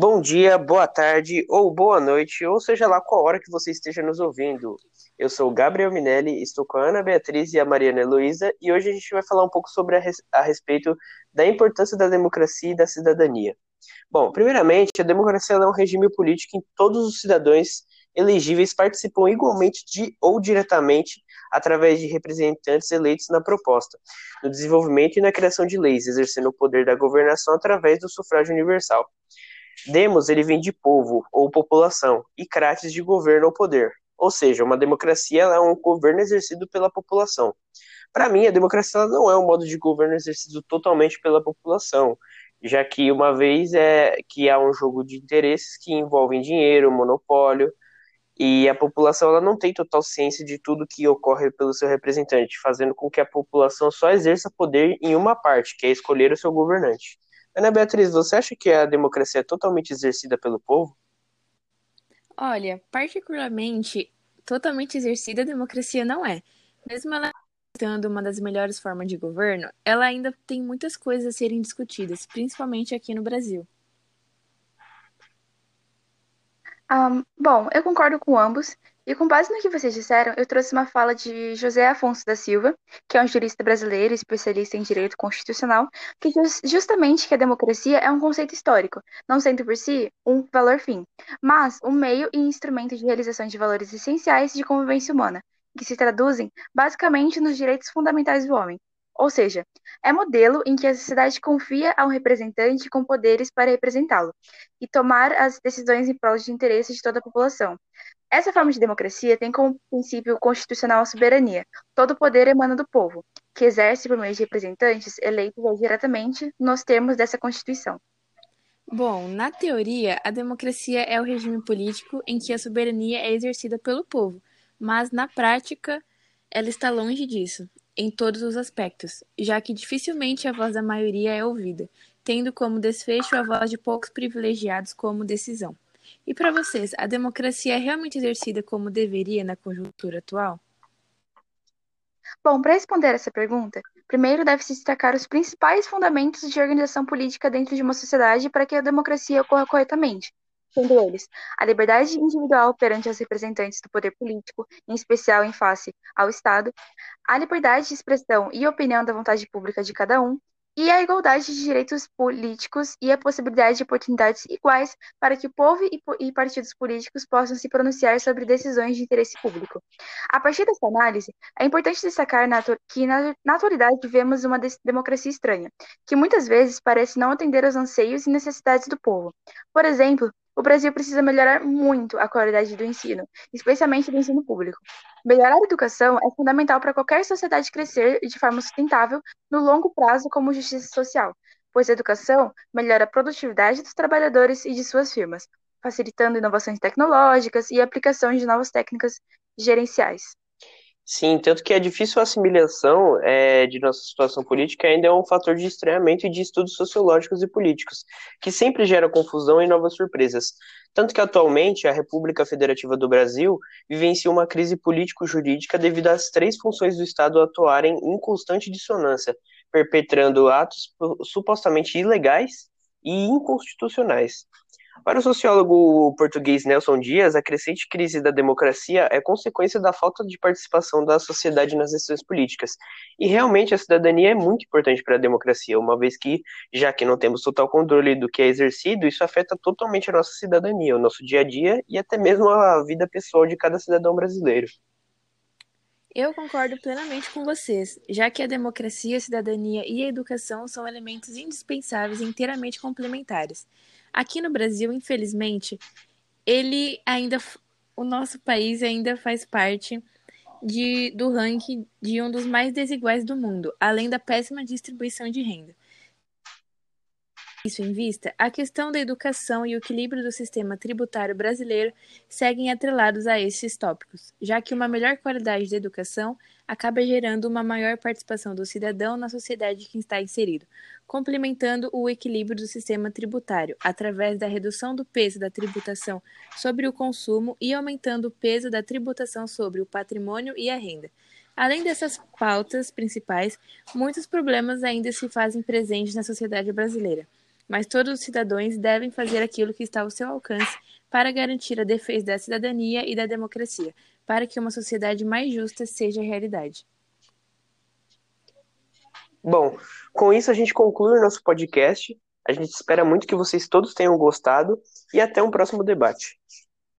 Bom dia, boa tarde ou boa noite, ou seja lá qual hora que você esteja nos ouvindo. Eu sou o Gabriel Minelli, estou com a Ana Beatriz e a Mariana Heloísa e hoje a gente vai falar um pouco sobre a, res a respeito da importância da democracia e da cidadania. Bom, primeiramente, a democracia é um regime político em que todos os cidadãos elegíveis participam igualmente de ou diretamente através de representantes eleitos na proposta, no desenvolvimento e na criação de leis, exercendo o poder da governação através do sufrágio universal. Demos, ele vem de povo ou população, e crates de governo ou poder. Ou seja, uma democracia é um governo exercido pela população. Para mim, a democracia não é um modo de governo exercido totalmente pela população, já que uma vez é que há um jogo de interesses que envolvem dinheiro, monopólio, e a população ela não tem total ciência de tudo que ocorre pelo seu representante, fazendo com que a população só exerça poder em uma parte, que é escolher o seu governante. Ana Beatriz, você acha que a democracia é totalmente exercida pelo povo? Olha, particularmente, totalmente exercida a democracia não é. Mesmo ela sendo uma das melhores formas de governo, ela ainda tem muitas coisas a serem discutidas, principalmente aqui no Brasil. Um, bom, eu concordo com ambos, e com base no que vocês disseram, eu trouxe uma fala de José Afonso da Silva, que é um jurista brasileiro, especialista em direito constitucional, que diz justamente que a democracia é um conceito histórico, não sendo por si um valor fim, mas um meio e instrumento de realização de valores essenciais de convivência humana, que se traduzem basicamente nos direitos fundamentais do homem. Ou seja, é modelo em que a sociedade confia a um representante com poderes para representá-lo e tomar as decisões em prol de interesses de toda a população, essa forma de democracia tem como princípio constitucional a soberania. Todo poder emana do povo, que exerce por meio de representantes eleitos diretamente nos termos dessa Constituição. Bom, na teoria, a democracia é o regime político em que a soberania é exercida pelo povo, mas na prática ela está longe disso, em todos os aspectos, já que dificilmente a voz da maioria é ouvida, tendo como desfecho a voz de poucos privilegiados como decisão. E para vocês, a democracia é realmente exercida como deveria na conjuntura atual? Bom, para responder essa pergunta, primeiro deve-se destacar os principais fundamentos de organização política dentro de uma sociedade para que a democracia ocorra corretamente, sendo eles a liberdade individual perante os representantes do poder político, em especial em face ao Estado, a liberdade de expressão e opinião da vontade pública de cada um, e a igualdade de direitos políticos e a possibilidade de oportunidades iguais para que o povo e partidos políticos possam se pronunciar sobre decisões de interesse público. A partir dessa análise, é importante destacar que, na atualidade, vivemos uma democracia estranha, que muitas vezes parece não atender aos anseios e necessidades do povo. Por exemplo, o Brasil precisa melhorar muito a qualidade do ensino, especialmente do ensino público. Melhorar a educação é fundamental para qualquer sociedade crescer de forma sustentável no longo prazo como justiça social, pois a educação melhora a produtividade dos trabalhadores e de suas firmas, facilitando inovações tecnológicas e aplicação de novas técnicas gerenciais. Sim, tanto que a difícil assimilação é, de nossa situação política ainda é um fator de estranhamento e de estudos sociológicos e políticos, que sempre gera confusão e novas surpresas. Tanto que atualmente a República Federativa do Brasil vivencia uma crise político-jurídica devido às três funções do Estado atuarem em constante dissonância, perpetrando atos supostamente ilegais e inconstitucionais. Para o sociólogo português Nelson Dias, a crescente crise da democracia é consequência da falta de participação da sociedade nas decisões políticas. E realmente a cidadania é muito importante para a democracia, uma vez que, já que não temos total controle do que é exercido, isso afeta totalmente a nossa cidadania, o nosso dia a dia e até mesmo a vida pessoal de cada cidadão brasileiro. Eu concordo plenamente com vocês, já que a democracia, a cidadania e a educação são elementos indispensáveis e inteiramente complementares. Aqui no Brasil, infelizmente, ele ainda o nosso país ainda faz parte de, do ranking de um dos mais desiguais do mundo, além da péssima distribuição de renda isso em vista, a questão da educação e o equilíbrio do sistema tributário brasileiro seguem atrelados a esses tópicos, já que uma melhor qualidade da educação acaba gerando uma maior participação do cidadão na sociedade que está inserido, complementando o equilíbrio do sistema tributário através da redução do peso da tributação sobre o consumo e aumentando o peso da tributação sobre o patrimônio e a renda. Além dessas pautas principais, muitos problemas ainda se fazem presentes na sociedade brasileira mas todos os cidadãos devem fazer aquilo que está ao seu alcance para garantir a defesa da cidadania e da democracia, para que uma sociedade mais justa seja realidade. Bom, com isso a gente conclui o nosso podcast. A gente espera muito que vocês todos tenham gostado e até um próximo debate.